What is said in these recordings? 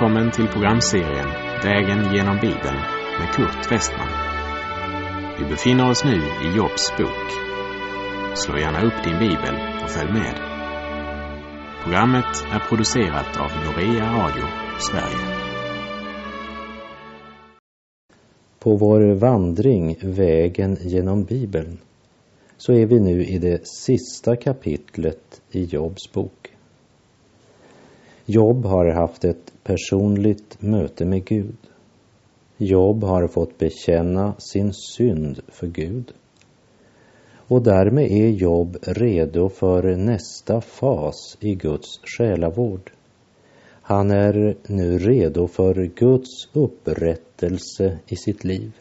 Välkommen till programserien Vägen genom Bibeln med Kurt Westman. Vi befinner oss nu i Jobs bok. Slå gärna upp din bibel och följ med. Programmet är producerat av Norea Radio Sverige. På vår vandring Vägen genom Bibeln så är vi nu i det sista kapitlet i Jobs bok. Jobb har haft ett personligt möte med Gud. Jobb har fått bekänna sin synd för Gud. Och därmed är Jobb redo för nästa fas i Guds själavård. Han är nu redo för Guds upprättelse i sitt liv.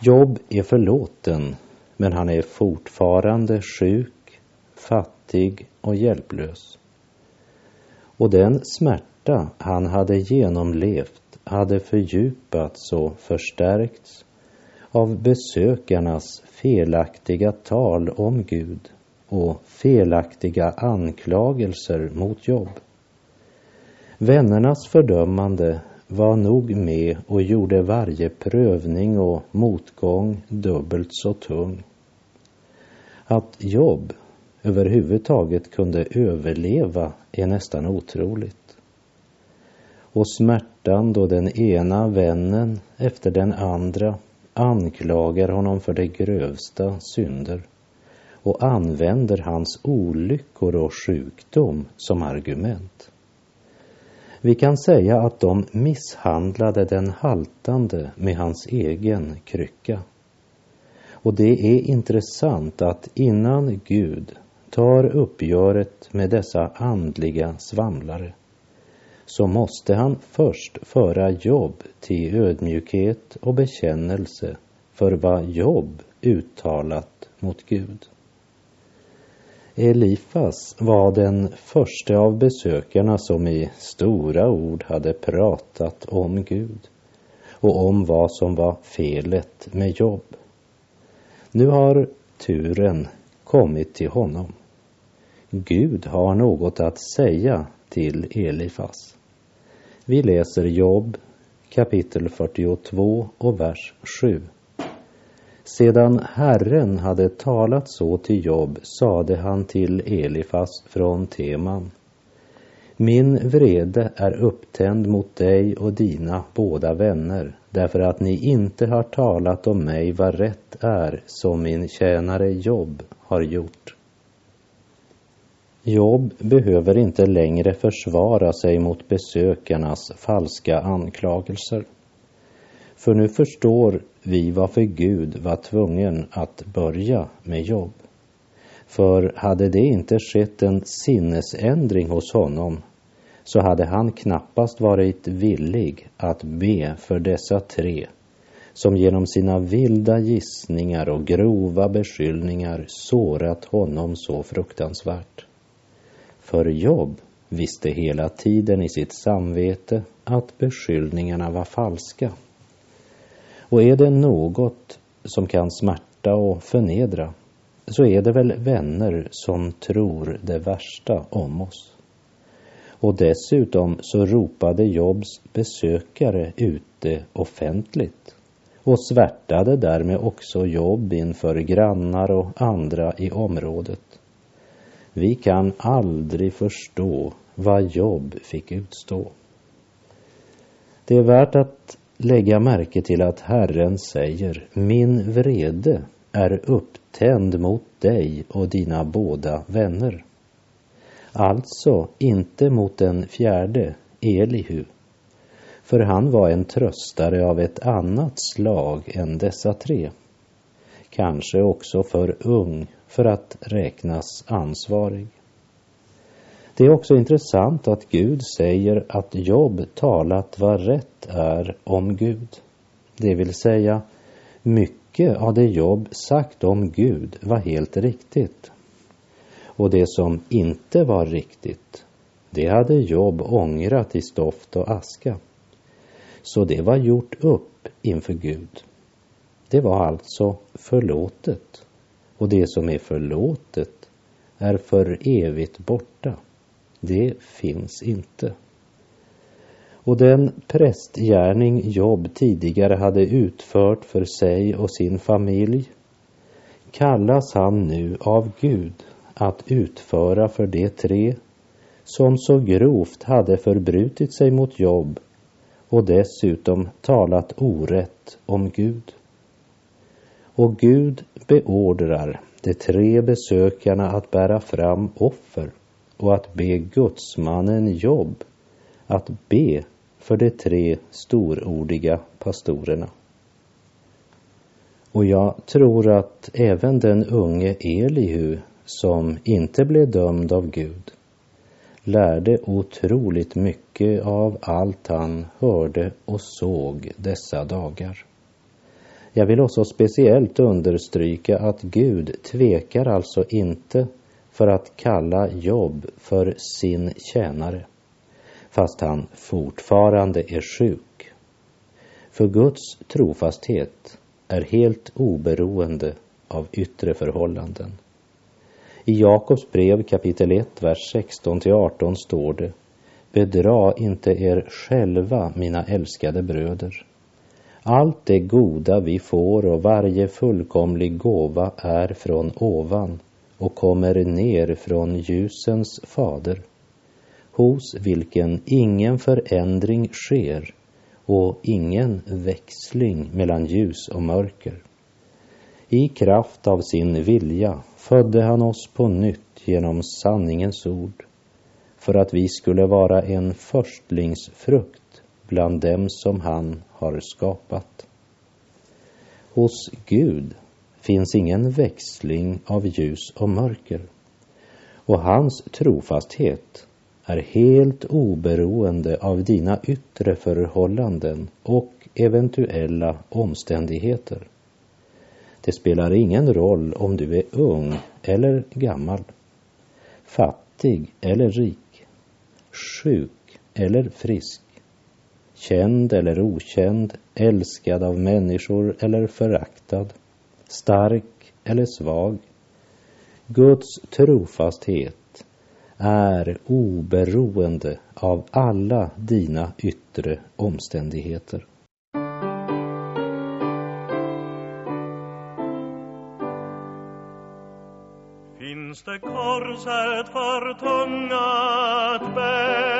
Jobb är förlåten, men han är fortfarande sjuk, fattig och hjälplös. Och den smärta han hade genomlevt hade fördjupats och förstärkts av besökarnas felaktiga tal om Gud och felaktiga anklagelser mot Jobb. Vännernas fördömande var nog med och gjorde varje prövning och motgång dubbelt så tung. Att Jobb överhuvudtaget kunde överleva är nästan otroligt. Och smärtan då den ena vännen efter den andra anklagar honom för de grövsta synder och använder hans olyckor och sjukdom som argument. Vi kan säga att de misshandlade den haltande med hans egen krycka. Och det är intressant att innan Gud tar uppgöret med dessa andliga svamlare så måste han först föra Jobb till ödmjukhet och bekännelse för vad Jobb uttalat mot Gud. Elifas var den första av besökarna som i stora ord hade pratat om Gud och om vad som var felet med Jobb. Nu har turen kommit till honom. Gud har något att säga till Elifas. Vi läser Jobb kapitel 42 och vers 7. Sedan Herren hade talat så till Jobb sade han till Elifas från Teman. Min vrede är upptänd mot dig och dina båda vänner därför att ni inte har talat om mig vad rätt är som min tjänare Jobb har gjort. Job behöver inte längre försvara sig mot besökarnas falska anklagelser. För nu förstår vi varför Gud var tvungen att börja med Job. För hade det inte skett en sinnesändring hos honom så hade han knappast varit villig att be för dessa tre som genom sina vilda gissningar och grova beskyllningar sårat honom så fruktansvärt. För Jobb visste hela tiden i sitt samvete att beskyllningarna var falska. Och är det något som kan smärta och förnedra så är det väl vänner som tror det värsta om oss. Och dessutom så ropade Jobs besökare ute offentligt och svärtade därmed också Jobb inför grannar och andra i området. Vi kan aldrig förstå vad Jobb fick utstå. Det är värt att lägga märke till att Herren säger Min vrede är upptänd mot dig och dina båda vänner. Alltså inte mot den fjärde, Elihu, för han var en tröstare av ett annat slag än dessa tre. Kanske också för ung för att räknas ansvarig. Det är också intressant att Gud säger att Jobb talat vad rätt är om Gud. Det vill säga, mycket av det Jobb sagt om Gud var helt riktigt. Och det som inte var riktigt, det hade Jobb ångrat i stoft och aska. Så det var gjort upp inför Gud. Det var alltså förlåtet. Och det som är förlåtet är för evigt borta. Det finns inte. och den prästgärning Jobb tidigare hade utfört för sig och sin familj kallas han nu av Gud att utföra för de tre som så grovt hade förbrutit sig mot Jobb och dessutom talat orätt om Gud. Och Gud beordrar de tre besökarna att bära fram offer och att be gudsmannen Jobb att be för de tre storordiga pastorerna. Och jag tror att även den unge Elihu, som inte blev dömd av Gud, lärde otroligt mycket av allt han hörde och såg dessa dagar. Jag vill också speciellt understryka att Gud tvekar alltså inte för att kalla Jobb för sin tjänare, fast han fortfarande är sjuk. För Guds trofasthet är helt oberoende av yttre förhållanden. I Jakobs brev kapitel 1, vers 16 till 18 står det Bedra inte er själva, mina älskade bröder. Allt det goda vi får och varje fullkomlig gåva är från ovan och kommer ner från ljusens fader, hos vilken ingen förändring sker och ingen växling mellan ljus och mörker. I kraft av sin vilja födde han oss på nytt genom sanningens ord för att vi skulle vara en förstlingsfrukt bland dem som han har skapat. Hos Gud finns ingen växling av ljus och mörker och hans trofasthet är helt oberoende av dina yttre förhållanden och eventuella omständigheter. Det spelar ingen roll om du är ung eller gammal, fattig eller rik, sjuk eller frisk, känd eller okänd, älskad av människor eller föraktad, stark eller svag. Guds trofasthet är oberoende av alla dina yttre omständigheter. Finns det korset för tunga att bära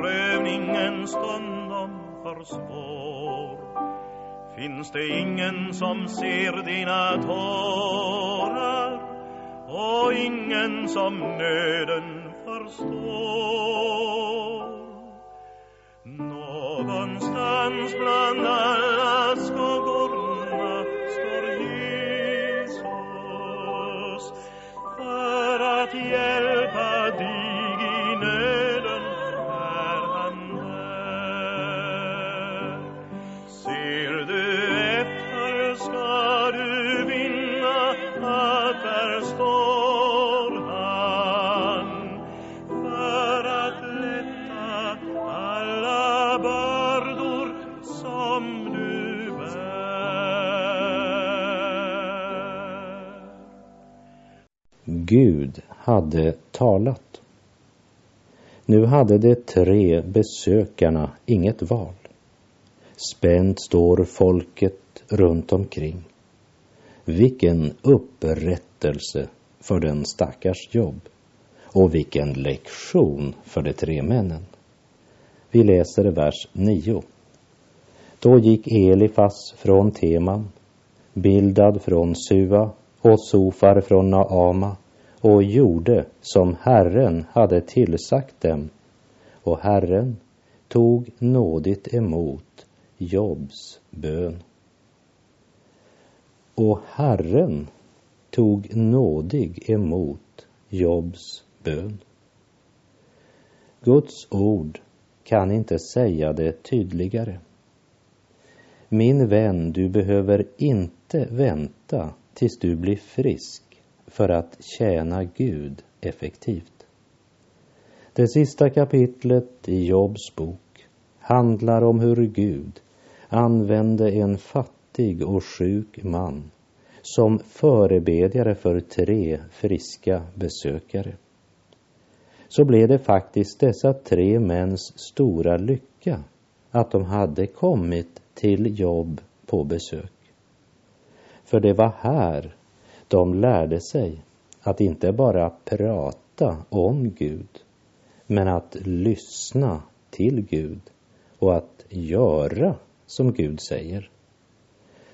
prövningen stundom för svår. Finns det ingen som ser dina tårar och ingen som nöden förstår. Gud hade talat. Nu hade de tre besökarna inget val. Spänt står folket runt omkring. Vilken upprättelse för den stackars jobb och vilken lektion för de tre männen. Vi läser vers 9. Då gick Elifas från Teman, Bildad från Sua och Sofar från Naama och gjorde som Herren hade tillsagt dem. Och Herren tog nådigt emot Jobs bön. Och Herren tog nådig emot Jobs bön. Guds ord kan inte säga det tydligare. Min vän, du behöver inte vänta tills du blir frisk för att tjäna Gud effektivt. Det sista kapitlet i Jobs bok handlar om hur Gud använde en fattig och sjuk man som förebedjare för tre friska besökare. så blev det faktiskt dessa tre mäns stora lycka att de hade kommit till jobb på besök. För det var här de lärde sig att inte bara prata om Gud, men att lyssna till Gud och att göra som Gud säger.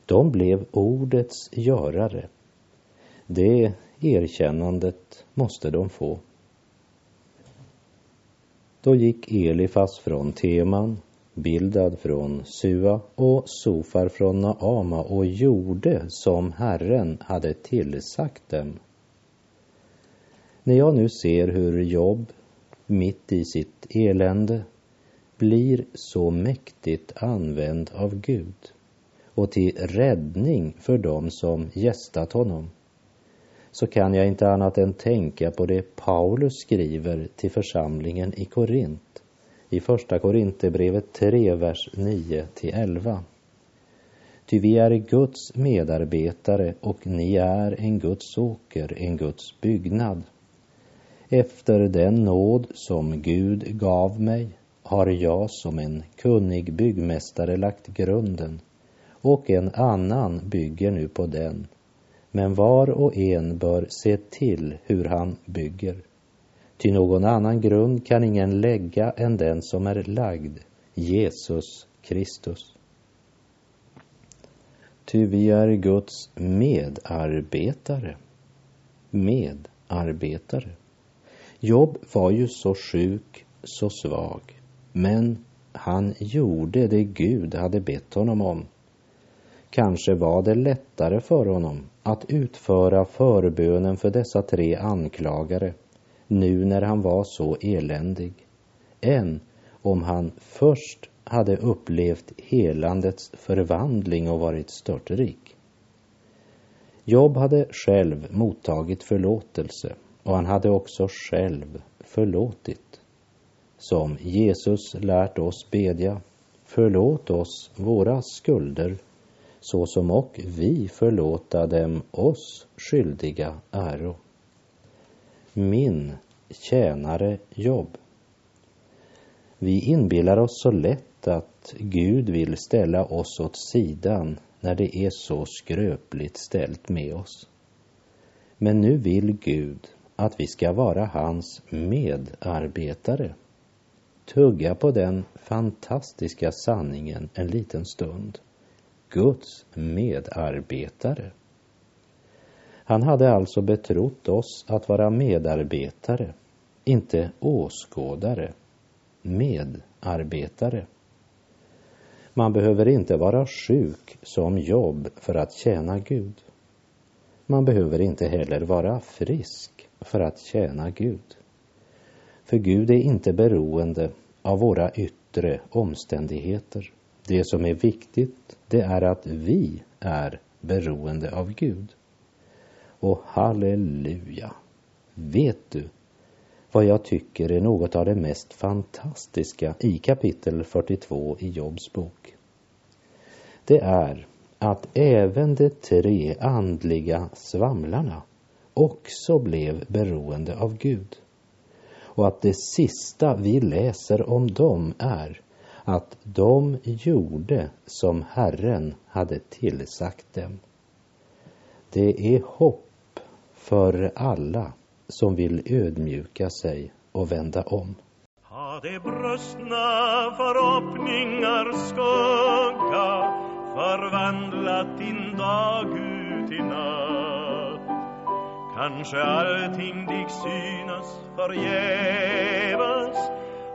De blev ordets görare. Det erkännandet måste de få. Då gick Elifas från Teman, Bildad från Sua och Sofar från Naama och gjorde som Herren hade tillsagt dem. När jag nu ser hur Jobb, mitt i sitt elände, blir så mäktigt använd av Gud och till räddning för dem som gästat honom så kan jag inte annat än tänka på det Paulus skriver till församlingen i Korint i Första Korinthierbrevet 3, vers 9 till 11. Ty vi är Guds medarbetare och ni är en Guds åker, en Guds byggnad. Efter den nåd som Gud gav mig har jag som en kunnig byggmästare lagt grunden och en annan bygger nu på den. Men var och en bör se till hur han bygger. Ty någon annan grund kan ingen lägga än den som är lagd, Jesus Kristus. Ty vi är Guds medarbetare. Medarbetare. Jobb var ju så sjuk, så svag, men han gjorde det Gud hade bett honom om. Kanske var det lättare för honom att utföra förbönen för dessa tre anklagare nu när han var så eländig än om han först hade upplevt helandets förvandling och varit störtrik. Jobb hade själv mottagit förlåtelse och han hade också själv förlåtit. Som Jesus lärt oss bedja, förlåt oss våra skulder så som och vi förlåta dem oss skyldiga äro min tjänare jobb. Vi inbillar oss så lätt att Gud vill ställa oss åt sidan när det är så skröpligt ställt med oss. Men nu vill Gud att vi ska vara hans medarbetare. Tugga på den fantastiska sanningen en liten stund. Guds medarbetare. Han hade alltså betrott oss att vara medarbetare, inte åskådare, medarbetare. Man behöver inte vara sjuk som jobb för att tjäna Gud. Man behöver inte heller vara frisk för att tjäna Gud. För Gud är inte beroende av våra yttre omständigheter. Det som är viktigt, det är att vi är beroende av Gud. Och halleluja! Vet du vad jag tycker är något av det mest fantastiska i kapitel 42 i Jobs bok? Det är att även de tre andliga svamlarna också blev beroende av Gud. Och att det sista vi läser om dem är att de gjorde som Herren hade tillsagt dem. Det är hopp för alla som vill ödmjuka sig och vända om. Har de brustna förhoppningar skugga förvandlat din dag ut i natt Kanske allting dig synas förgäves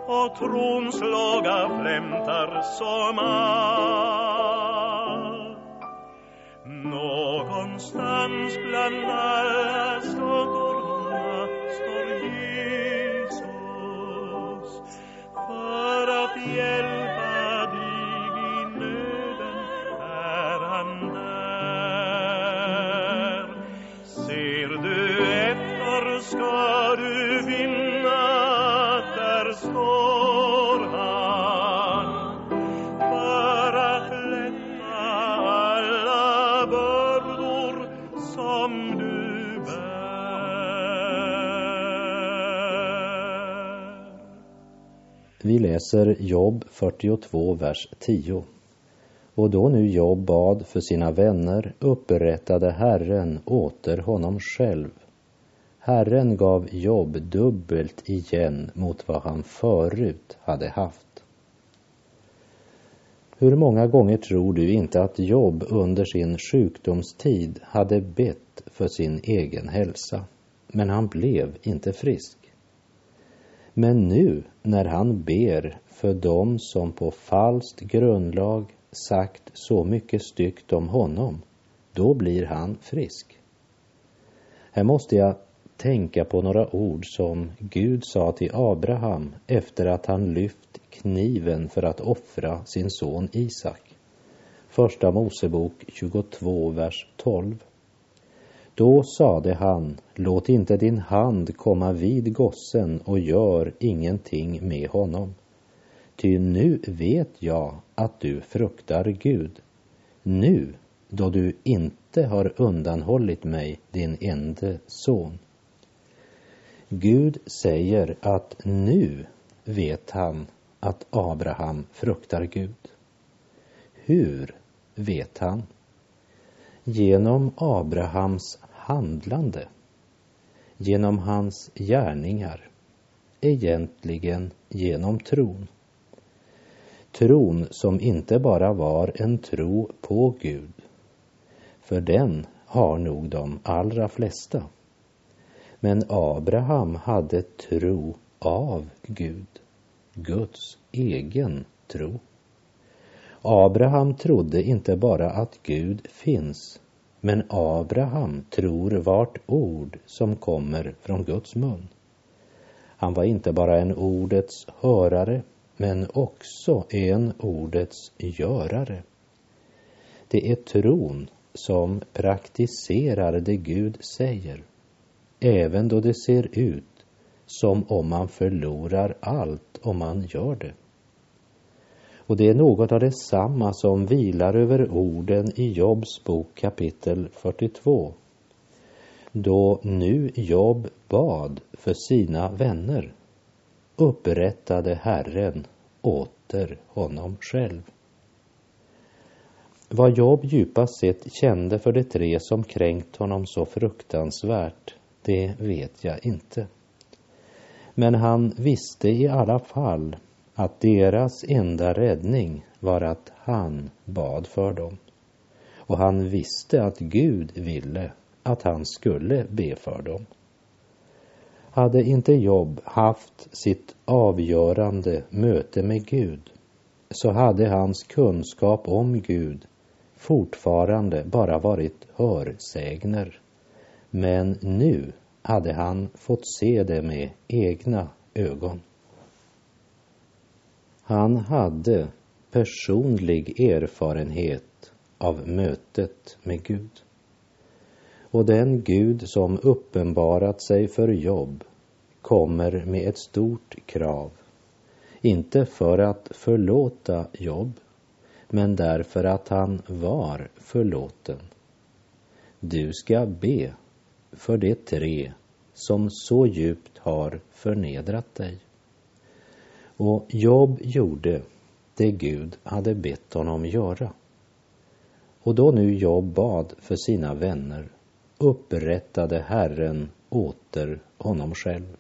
och trons låga flämtar som allt Någonstans bland alla skuggorna står Jesus för Vi läser Jobb 42, vers 10. Och då nu Jobb bad för sina vänner upprättade Herren åter honom själv. Herren gav Jobb dubbelt igen mot vad han förut hade haft. Hur många gånger tror du inte att Jobb under sin sjukdomstid hade bett för sin egen hälsa, men han blev inte frisk? Men nu när han ber för dem som på falskt grundlag sagt så mycket styggt om honom, då blir han frisk. Här måste jag tänka på några ord som Gud sa till Abraham efter att han lyft kniven för att offra sin son Isak. Första Mosebok 22, vers 12. Då sade han, låt inte din hand komma vid gossen och gör ingenting med honom. Ty nu vet jag att du fruktar Gud, nu då du inte har undanhållit mig din ende son. Gud säger att nu vet han att Abraham fruktar Gud. Hur vet han? Genom Abrahams handlande, genom hans gärningar, egentligen genom tron. Tron som inte bara var en tro på Gud, för den har nog de allra flesta. Men Abraham hade tro av Gud, Guds egen tro. Abraham trodde inte bara att Gud finns, men Abraham tror vart ord som kommer från Guds mun. Han var inte bara en ordets hörare, men också en ordets görare. Det är tron som praktiserar det Gud säger, även då det ser ut som om man förlorar allt om man gör det. Och det är något av detsamma som vilar över orden i Jobs bok kapitel 42. Då nu Job bad för sina vänner upprättade Herren åter honom själv. Vad Job djupast sett kände för de tre som kränkt honom så fruktansvärt, det vet jag inte. Men han visste i alla fall att deras enda räddning var att han bad för dem. Och han visste att Gud ville att han skulle be för dem. Hade inte Jobb haft sitt avgörande möte med Gud så hade hans kunskap om Gud fortfarande bara varit hörsägner. Men nu hade han fått se det med egna ögon. Han hade personlig erfarenhet av mötet med Gud. Och den Gud som uppenbarat sig för Jobb kommer med ett stort krav. Inte för att förlåta Jobb, men därför att han var förlåten. Du ska be för de tre som så djupt har förnedrat dig. Och Job gjorde det Gud hade bett honom göra. Och då nu Job bad för sina vänner upprättade Herren åter honom själv.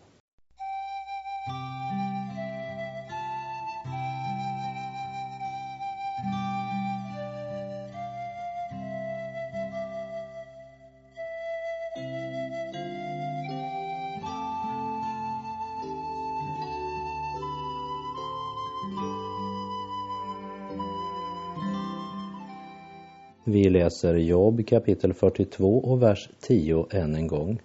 Läser Jobb kapitel 42 och vers 10 än en gång.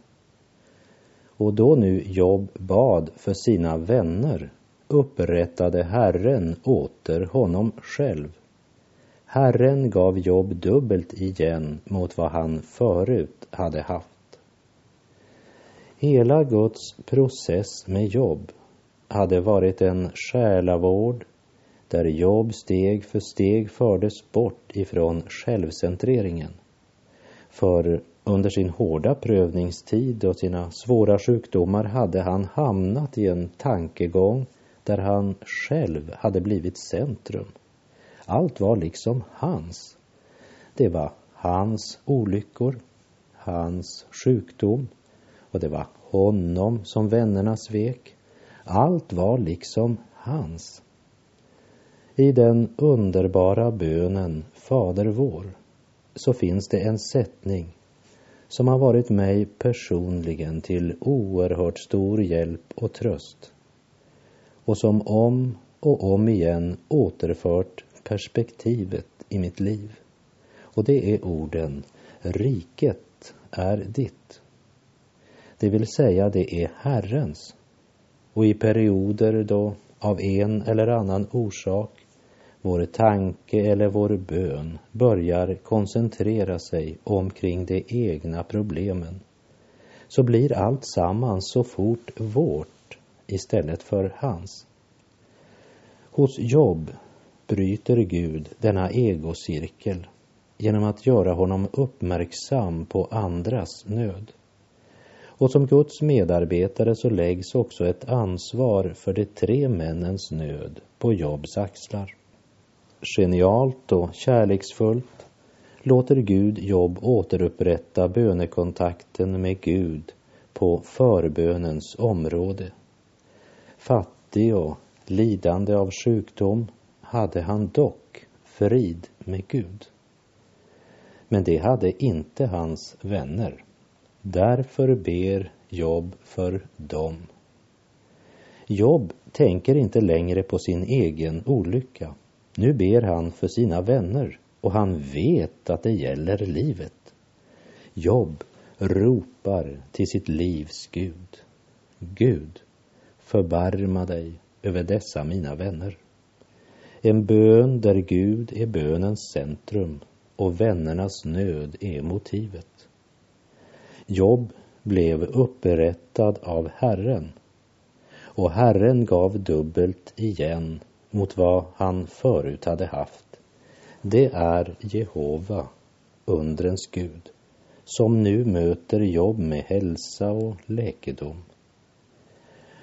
Och då nu Job bad för sina vänner upprättade Herren åter honom själv. Herren gav Jobb dubbelt igen mot vad han förut hade haft. Hela Guds process med Jobb hade varit en själavård där Job steg för steg fördes bort ifrån självcentreringen. För under sin hårda prövningstid och sina svåra sjukdomar hade han hamnat i en tankegång där han själv hade blivit centrum. Allt var liksom hans. Det var hans olyckor, hans sjukdom och det var honom som vännerna svek. Allt var liksom hans. I den underbara bönen Fader vår så finns det en sättning som har varit mig personligen till oerhört stor hjälp och tröst och som om och om igen återfört perspektivet i mitt liv. Och det är orden Riket är ditt. Det vill säga det är Herrens. Och i perioder då av en eller annan orsak vår tanke eller vår bön börjar koncentrera sig omkring de egna problemen så blir allt sammans så fort vårt istället för hans. Hos Job bryter Gud denna egocirkel genom att göra honom uppmärksam på andras nöd. Och som Guds medarbetare så läggs också ett ansvar för de tre männens nöd på Jobs axlar. Genialt och kärleksfullt låter Gud Job återupprätta bönekontakten med Gud på förbönens område. Fattig och lidande av sjukdom hade han dock frid med Gud. Men det hade inte hans vänner. Därför ber Job för dem. Job tänker inte längre på sin egen olycka. Nu ber han för sina vänner och han vet att det gäller livet. Jobb ropar till sitt livs Gud. Gud, förbarma dig över dessa mina vänner. En bön där Gud är bönens centrum och vännernas nöd är motivet. Jobb blev upprättad av Herren och Herren gav dubbelt igen mot vad han förut hade haft. Det är Jehova, undrens Gud, som nu möter Jobb med hälsa och läkedom.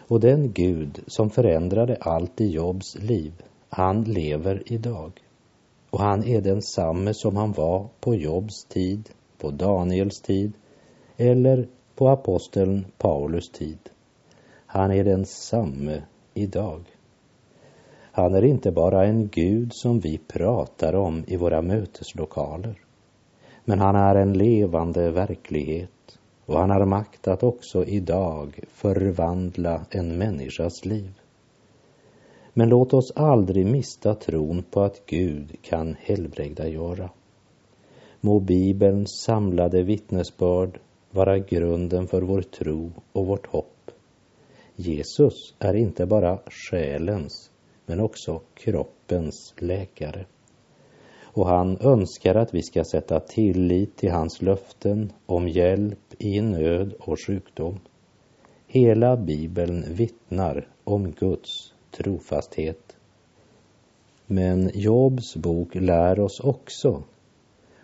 Och den Gud som förändrade allt i Jobs liv, han lever idag. Och han är densamme som han var på Jobs tid, på Daniels tid eller på aposteln Paulus tid. Han är densamme idag. Han är inte bara en Gud som vi pratar om i våra möteslokaler. Men han är en levande verklighet och han har makt att också idag förvandla en människas liv. Men låt oss aldrig mista tron på att Gud kan helbrägdagöra. Må Bibelns samlade vittnesbörd vara grunden för vår tro och vårt hopp. Jesus är inte bara själens men också kroppens läkare. Och han önskar att vi ska sätta tillit till hans löften om hjälp i nöd och sjukdom. Hela Bibeln vittnar om Guds trofasthet. Men Jobs bok lär oss också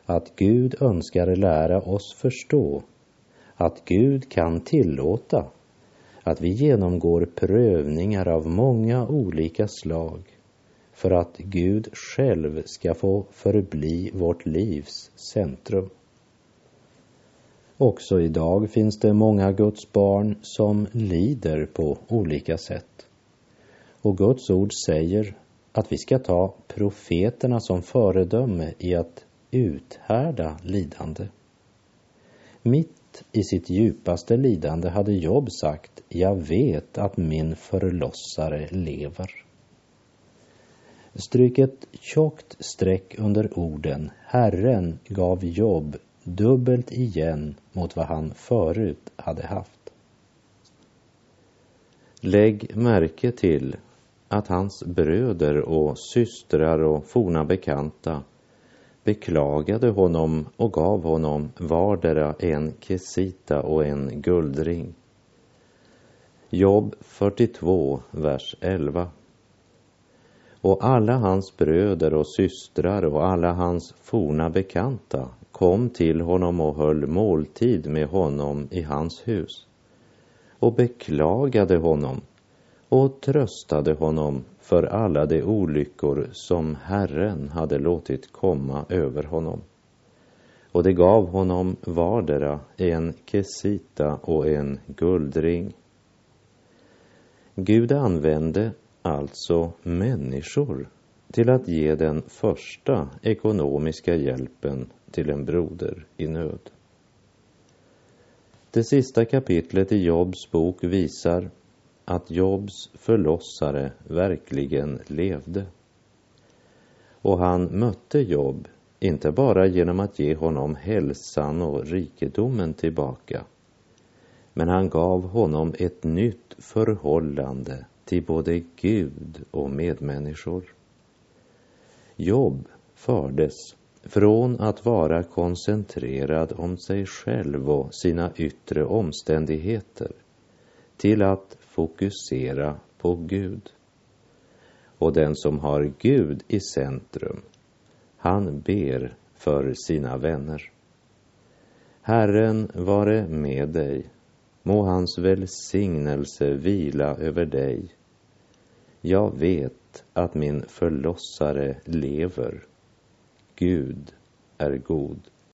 att Gud önskar lära oss förstå att Gud kan tillåta att vi genomgår prövningar av många olika slag för att Gud själv ska få förbli vårt livs centrum. Också idag finns det många Guds barn som lider på olika sätt. Och Guds ord säger att vi ska ta profeterna som föredöme i att uthärda lidande. Mitt i sitt djupaste lidande hade Job sagt, jag vet att min förlossare lever. Stryk ett tjockt streck under orden Herren gav Job dubbelt igen mot vad han förut hade haft. Lägg märke till att hans bröder och systrar och forna bekanta beklagade honom och gav honom vardera en kesita och en guldring. Jobb 42, vers 11. Och alla hans bröder och systrar och alla hans forna bekanta kom till honom och höll måltid med honom i hans hus och beklagade honom och tröstade honom för alla de olyckor som Herren hade låtit komma över honom. Och det gav honom vardera en kesita och en guldring. Gud använde alltså människor till att ge den första ekonomiska hjälpen till en broder i nöd. Det sista kapitlet i Jobs bok visar att Jobs förlossare verkligen levde. Och han mötte Job inte bara genom att ge honom hälsan och rikedomen tillbaka, men han gav honom ett nytt förhållande till både Gud och medmänniskor. Job fördes från att vara koncentrerad om sig själv och sina yttre omständigheter till att fokusera på Gud. Och den som har Gud i centrum, han ber för sina vänner. Herren vare med dig. Må hans välsignelse vila över dig. Jag vet att min förlossare lever. Gud är god.